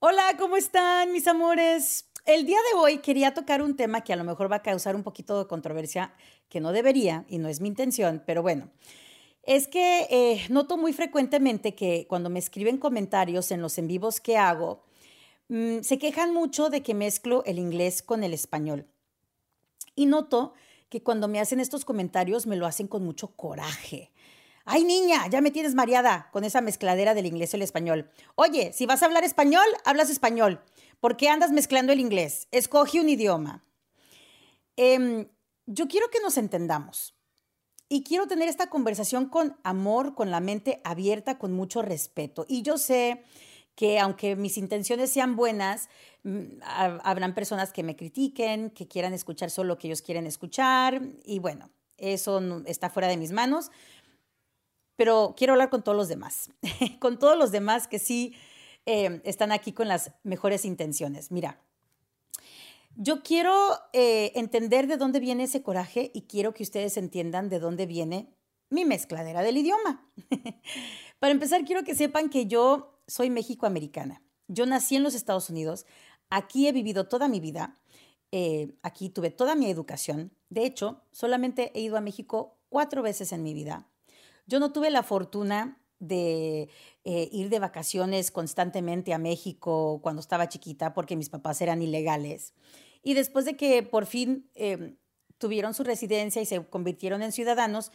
Hola, ¿cómo están mis amores? El día de hoy quería tocar un tema que a lo mejor va a causar un poquito de controversia, que no debería y no es mi intención, pero bueno, es que eh, noto muy frecuentemente que cuando me escriben comentarios en los en vivos que hago, mm, se quejan mucho de que mezclo el inglés con el español. Y noto que cuando me hacen estos comentarios me lo hacen con mucho coraje. Ay, niña, ya me tienes mareada con esa mezcladera del inglés y el español. Oye, si vas a hablar español, hablas español. ¿Por qué andas mezclando el inglés? Escoge un idioma. Em, yo quiero que nos entendamos y quiero tener esta conversación con amor, con la mente abierta, con mucho respeto. Y yo sé que aunque mis intenciones sean buenas, mm, habrán personas que me critiquen, que quieran escuchar solo lo que ellos quieren escuchar. Y bueno, eso está fuera de mis manos pero quiero hablar con todos los demás, con todos los demás que sí eh, están aquí con las mejores intenciones. Mira, yo quiero eh, entender de dónde viene ese coraje y quiero que ustedes entiendan de dónde viene mi mezcladera del idioma. Para empezar, quiero que sepan que yo soy méxico-americana. Yo nací en los Estados Unidos, aquí he vivido toda mi vida, eh, aquí tuve toda mi educación. De hecho, solamente he ido a México cuatro veces en mi vida. Yo no tuve la fortuna de eh, ir de vacaciones constantemente a México cuando estaba chiquita porque mis papás eran ilegales. Y después de que por fin em, tuvieron su residencia y se convirtieron en ciudadanos,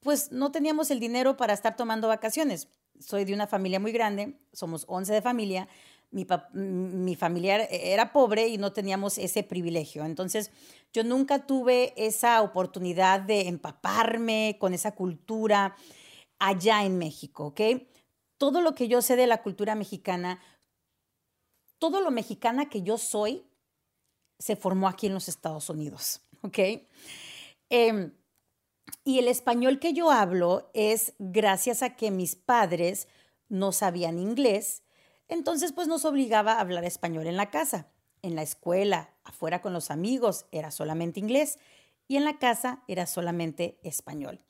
pues no teníamos el dinero para estar tomando vacaciones. Soy de una familia muy grande, somos 11 de familia. Mi, mi familiar era pobre y no teníamos ese privilegio. Entonces, yo nunca tuve esa oportunidad de empaparme con esa cultura allá en México. Todo lo que yo sé de la cultura mexicana, todo lo mexicana que yo soy, se formó aquí en los Estados Unidos, ¿ok? Em, y el español que yo hablo es gracias a que mis padres no sabían inglés, entonces pues nos obligaba a hablar español en la casa. En la escuela, afuera con los amigos, era solamente inglés y en la casa era solamente español.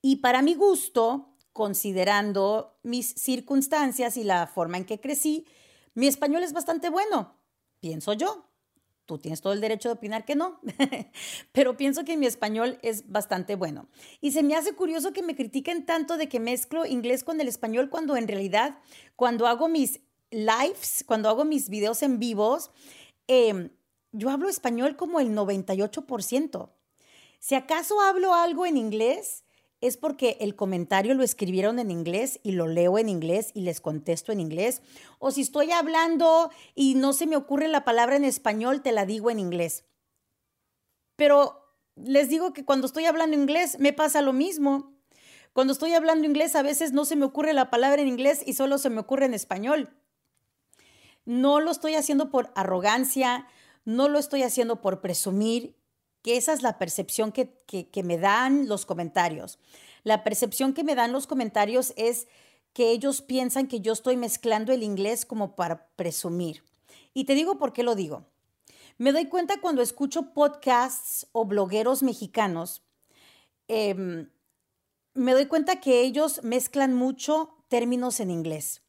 Y para mi gusto, considerando mis circunstancias y la forma en que crecí, mi español es bastante bueno, pienso yo. Tú tienes todo el derecho de opinar que no, pero pienso que mi español es bastante bueno. Y se me hace curioso que me critiquen tanto de que mezclo inglés con el español cuando en realidad cuando hago mis lives, cuando hago mis videos en vivos, Em, yo hablo español como el 98%. Si acaso hablo algo en inglés, es porque el comentario lo escribieron en inglés y lo leo en inglés y les contesto en inglés. O si estoy hablando y no se me ocurre la palabra en español, te la digo en inglés. Pero les digo que cuando estoy hablando inglés me pasa lo mismo. Cuando estoy hablando inglés a veces no se me ocurre la palabra en inglés y solo se me ocurre en español. No lo estoy haciendo por arrogancia, no lo estoy haciendo por presumir, que esa es la percepción que, que, me dan los comentarios. La percepción que me dan los comentarios es que ellos piensan que yo estoy mezclando el inglés como para presumir. Y te digo por qué lo digo. Me doy cuenta cuando escucho podcasts o blogueros mexicanos, em, me doy cuenta que ellos mezclan mucho términos en inglés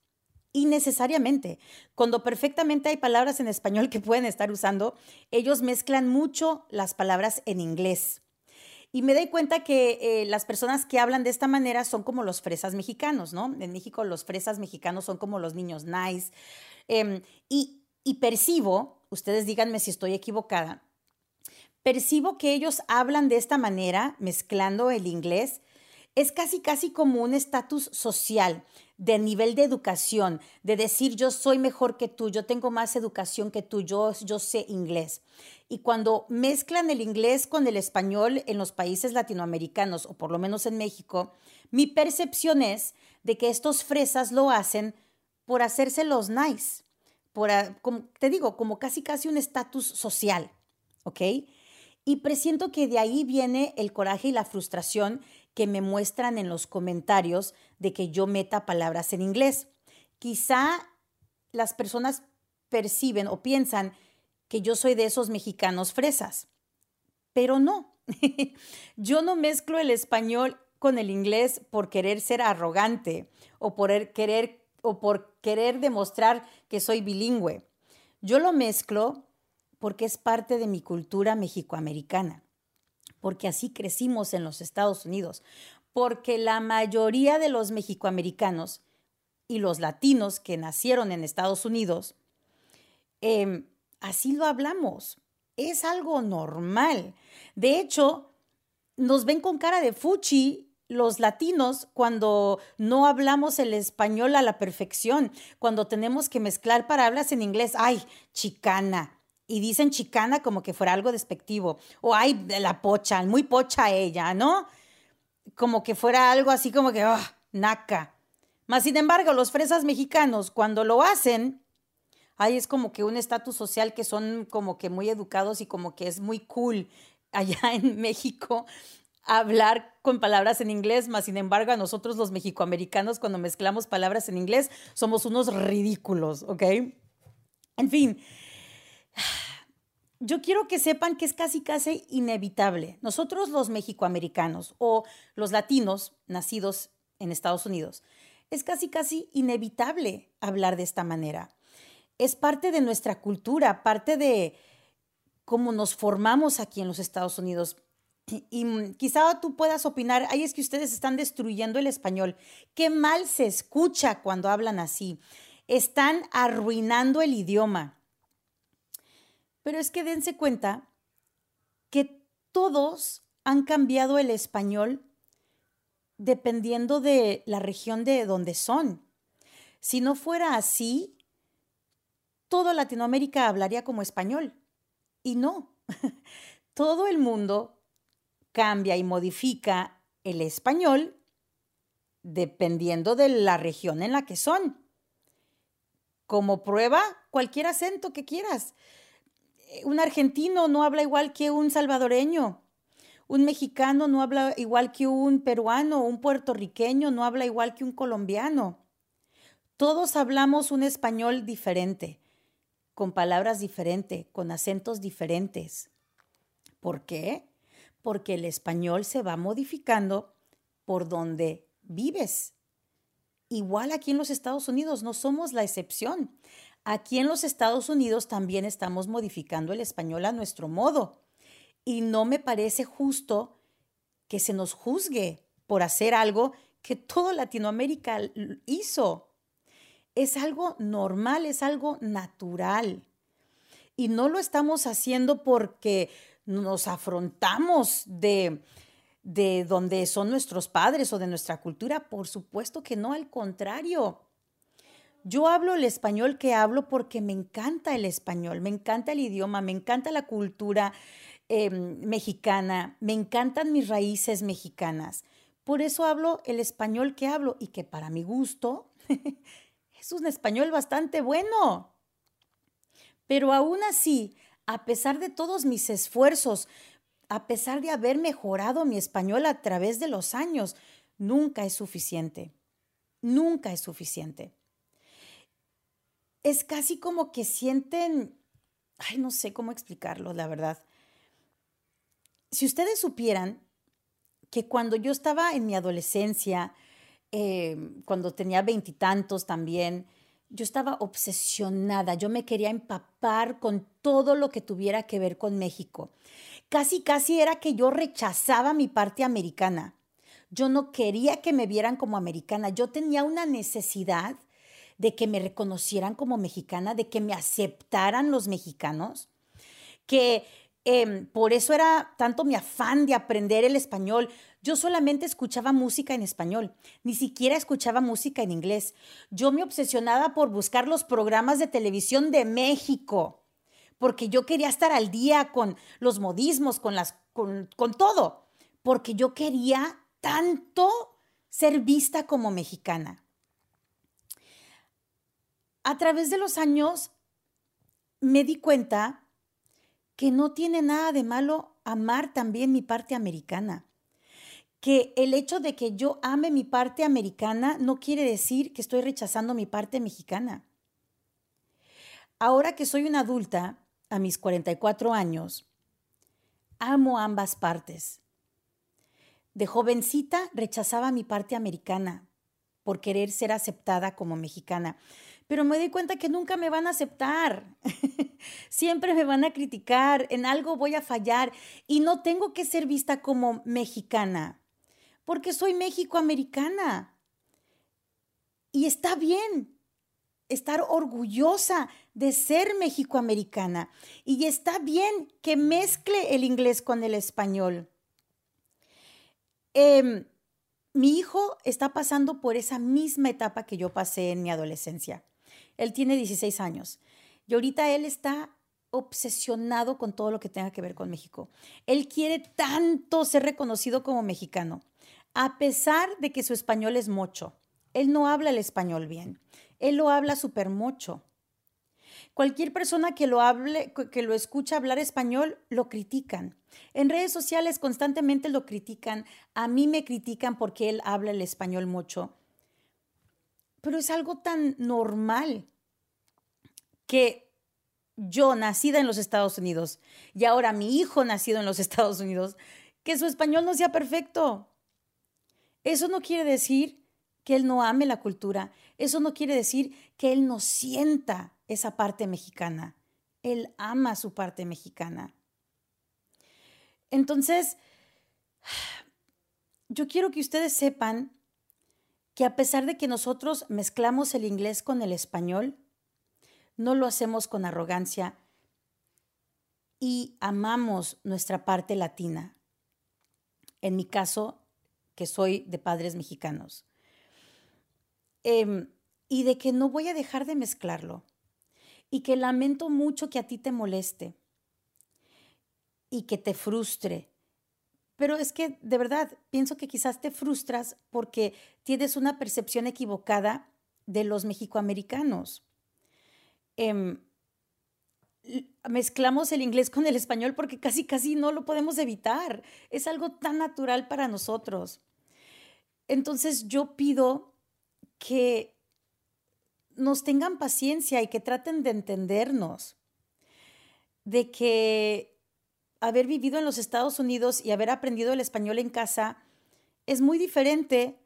innecesariamente. Cuando perfectamente hay palabras en español que pueden estar usando, ellos mezclan mucho las palabras en inglés. Y me doy cuenta que eh, las personas que hablan de esta manera son como los fresas mexicanos, ¿no? En México los fresas mexicanos son como los niños nice. Em, y, y percibo, ustedes díganme si estoy equivocada, percibo que ellos hablan de esta manera, mezclando el inglés, es casi, casi como un estatus social de nivel de educación, de decir yo soy mejor que tú, yo tengo más educación que tú, yo, yo sé inglés. Y cuando mezclan el inglés con el español en los países latinoamericanos, o por lo menos en México, mi percepción es de que estos fresas lo hacen por hacerse los nice, por, como te digo, como casi casi un estatus social, ¿ok? Y presiento que de ahí viene el coraje y la frustración que me muestran en los comentarios de que yo meta palabras en inglés. Quizá las personas perciben o piensan que yo soy de esos mexicanos fresas, pero no. yo no mezclo el español con el inglés por querer ser arrogante o por er, querer o por querer demostrar que soy bilingüe. Yo lo mezclo porque es parte de mi cultura mexicoamericana, porque así crecimos en los Estados Unidos, porque la mayoría de los mexicoamericanos y los latinos que nacieron en Estados Unidos, em, así lo hablamos. Es algo normal. De hecho, nos ven con cara de fuchi los latinos cuando no hablamos el español a la perfección, cuando tenemos que mezclar palabras en inglés, ay, chicana. Y dicen chicana como que fuera algo despectivo. O ay, la pocha, muy pocha ella, ¿no? Como que fuera algo así como que, ah, naca. Más sin embargo, los fresas mexicanos, cuando lo hacen, ay, es como que un estatus social que son como que muy educados y como que es muy cool allá en México hablar con palabras en inglés, más sin embargo a nosotros los mexicoamericanos cuando mezclamos palabras en inglés somos unos ridículos, ¿ok? En fin, yo quiero que sepan que es casi casi inevitable. Nosotros los mexicoamericanos o los latinos nacidos en Estados Unidos, es casi casi inevitable hablar de esta manera. Es parte de nuestra cultura, parte de cómo nos formamos aquí en los Estados Unidos. Y mm, quizá tú puedas opinar, ay, es que ustedes están destruyendo el español. Qué mal se escucha cuando hablan así. Están arruinando el idioma. Pero es que dense cuenta que todos han cambiado el español dependiendo de la región de donde son. Si no fuera así, toda Latinoamérica hablaría como español. Y no, todo el mundo cambia y modifica el español dependiendo de la región en la que son. Como prueba, cualquier acento que quieras. Un argentino no habla igual que un salvadoreño. Un mexicano no habla igual que un peruano. Un puertorriqueño no habla igual que un colombiano. Todos hablamos un español diferente, con palabras diferentes, con acentos diferentes. ¿Por qué? porque el español se va modificando por donde vives. Igual aquí en los Estados Unidos, no somos la excepción. Aquí en los Estados Unidos también estamos modificando el español a nuestro modo. Y no me parece justo que se nos juzgue por hacer algo que todo Latinoamérica hizo. Es algo normal, es algo natural. Y no lo estamos haciendo porque nos afrontamos de, de donde son nuestros padres o de nuestra cultura. Por supuesto que no, al contrario. Yo hablo el español que hablo porque me encanta el español, me encanta el idioma, me encanta la cultura em, mexicana, me encantan mis raíces mexicanas. Por eso hablo el español que hablo y que para mi gusto es un español bastante bueno. Pero aún así, a pesar de todos mis esfuerzos, a pesar de haber mejorado mi español a través de los años, nunca es suficiente. Nunca es suficiente. Es casi como que sienten, ay, no sé cómo explicarlo, la verdad. Si ustedes supieran que cuando yo estaba en mi adolescencia, eh, cuando tenía veintitantos también, yo estaba obsesionada, yo me quería empapar con todo lo que tuviera que ver con México. Casi, casi era que yo rechazaba mi parte americana. Yo no quería que me vieran como americana, yo tenía una necesidad de que me reconocieran como mexicana, de que me aceptaran los mexicanos, que Em, por eso era tanto mi afán de aprender el español. Yo solamente escuchaba música en español, ni siquiera escuchaba música en inglés. Yo me obsesionaba por buscar los programas de televisión de México, porque yo quería estar al día con los modismos, con, las, con, con todo, porque yo quería tanto ser vista como mexicana. A través de los años me di cuenta que no tiene nada de malo amar también mi parte americana. Que el hecho de que yo ame mi parte americana no quiere decir que estoy rechazando mi parte mexicana. Ahora que soy una adulta, a mis 44 años, amo ambas partes. De jovencita rechazaba mi parte americana por querer ser aceptada como mexicana. Pero me doy cuenta que nunca me van a aceptar. Siempre me van a criticar, en algo voy a fallar y no tengo que ser vista como mexicana, porque soy mexicoamericana. Y está bien estar orgullosa de ser mexicoamericana. Y está bien que mezcle el inglés con el español. Em, mi hijo está pasando por esa misma etapa que yo pasé en mi adolescencia. Él tiene 16 años y ahorita él está obsesionado con todo lo que tenga que ver con México. Él quiere tanto ser reconocido como mexicano, a pesar de que su español es mocho. Él no habla el español bien. Él lo habla súper mucho. Cualquier persona que lo hable, que lo escucha hablar español, lo critican. En redes sociales constantemente lo critican. A mí me critican porque él habla el español mucho. Pero es algo tan normal que yo, nacida en los Estados Unidos, y ahora mi hijo nacido en los Estados Unidos, que su español no sea perfecto. Eso no quiere decir que él no ame la cultura. Eso no quiere decir que él no sienta esa parte mexicana. Él ama su parte mexicana. Entonces, yo quiero que ustedes sepan que a pesar de que nosotros mezclamos el inglés con el español, no lo hacemos con arrogancia y amamos nuestra parte latina. En mi caso, que soy de padres mexicanos. Em, y de que no voy a dejar de mezclarlo y que lamento mucho que a ti te moleste y que te frustre. Pero es que de verdad pienso que quizás te frustras porque tienes una percepción equivocada de los mexicoamericanos. Em, mezclamos el inglés con el español porque casi casi no lo podemos evitar. Es algo tan natural para nosotros. Entonces yo pido que nos tengan paciencia y que traten de entendernos, de que haber vivido en los Estados Unidos y haber aprendido el español en casa es muy diferente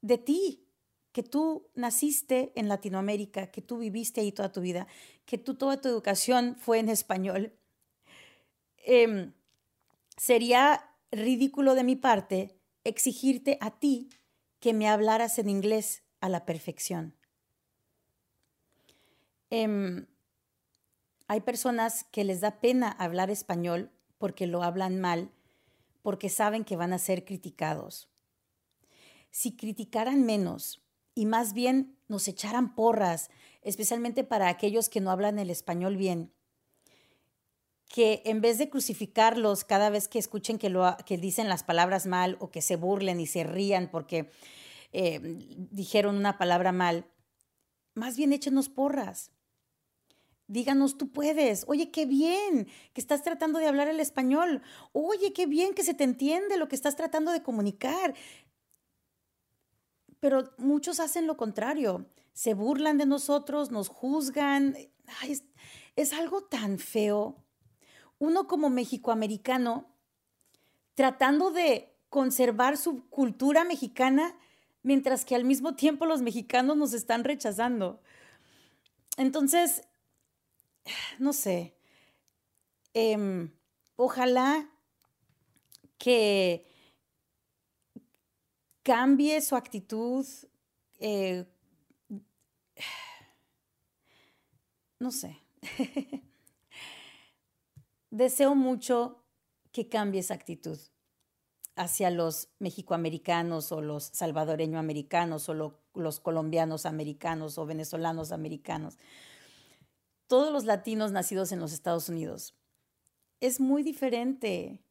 de ti, que tú naciste en Latinoamérica, que tú viviste ahí toda tu vida, que tú toda tu educación fue en español. Em, sería ridículo de mi parte exigirte a ti que me hablaras en inglés a la perfección. Em, hay personas que les da pena hablar español porque lo hablan mal, porque saben que van a ser criticados. Si criticaran menos y más bien nos echaran porras, especialmente para aquellos que no hablan el español bien, que en vez de crucificarlos cada vez que escuchen que, lo, que dicen las palabras mal o que se burlen y se rían porque eh, dijeron una palabra mal, más bien échenos porras. Díganos, tú puedes. Oye, qué bien que estás tratando de hablar el español. Oye, qué bien que se te entiende lo que estás tratando de comunicar. Pero muchos hacen lo contrario. Se burlan de nosotros, nos juzgan. es, es algo tan feo. Uno como mexicoamericano, tratando de conservar su cultura mexicana, mientras que al mismo tiempo los mexicanos nos están rechazando. Entonces, no sé, em, ojalá que cambie su actitud. Eh, no sé. Deseo mucho que cambie esa actitud hacia los mexicoamericanos o los salvadoreño americanos o los colombianos americanos o venezolanos americanos. Todos los latinos nacidos en los Estados Unidos. Es muy diferente.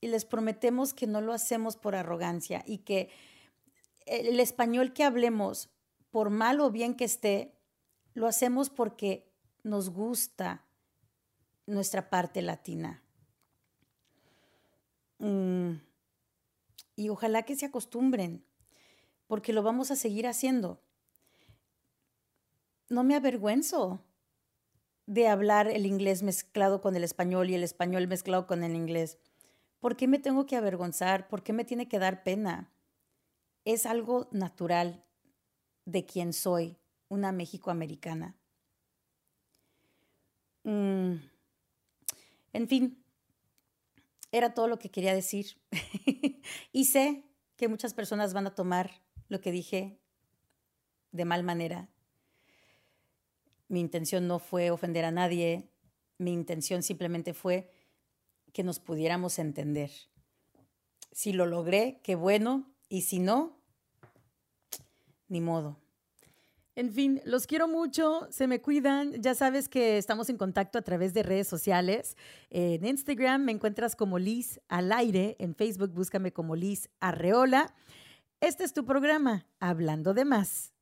Y les prometemos que no lo hacemos por arrogancia y que el español que hablemos, por mal o bien que esté, lo hacemos porque nos gusta nuestra parte latina. Mm, y ojalá que se acostumbren, porque lo vamos a seguir haciendo. No me avergüenzo de hablar el inglés mezclado con el español y el español mezclado con el inglés. ¿Por qué me tengo que avergonzar? ¿Por qué me tiene que dar pena? es algo natural de quien soy, una mexicoamericana. Mm, en fin, era todo lo que quería decir. y sé que muchas personas van a tomar lo que dije de mal manera. Mi intención no fue ofender a nadie, mi intención simplemente fue que nos pudiéramos entender. Si lo logré, qué bueno, y si no, ni modo. En fin, los quiero mucho, se me cuidan. Ya sabes que estamos en contacto a través de redes sociales. En Instagram me encuentras como Liz al aire, en Facebook búscame como Liz Arreola. Este es tu programa, Hablando de más.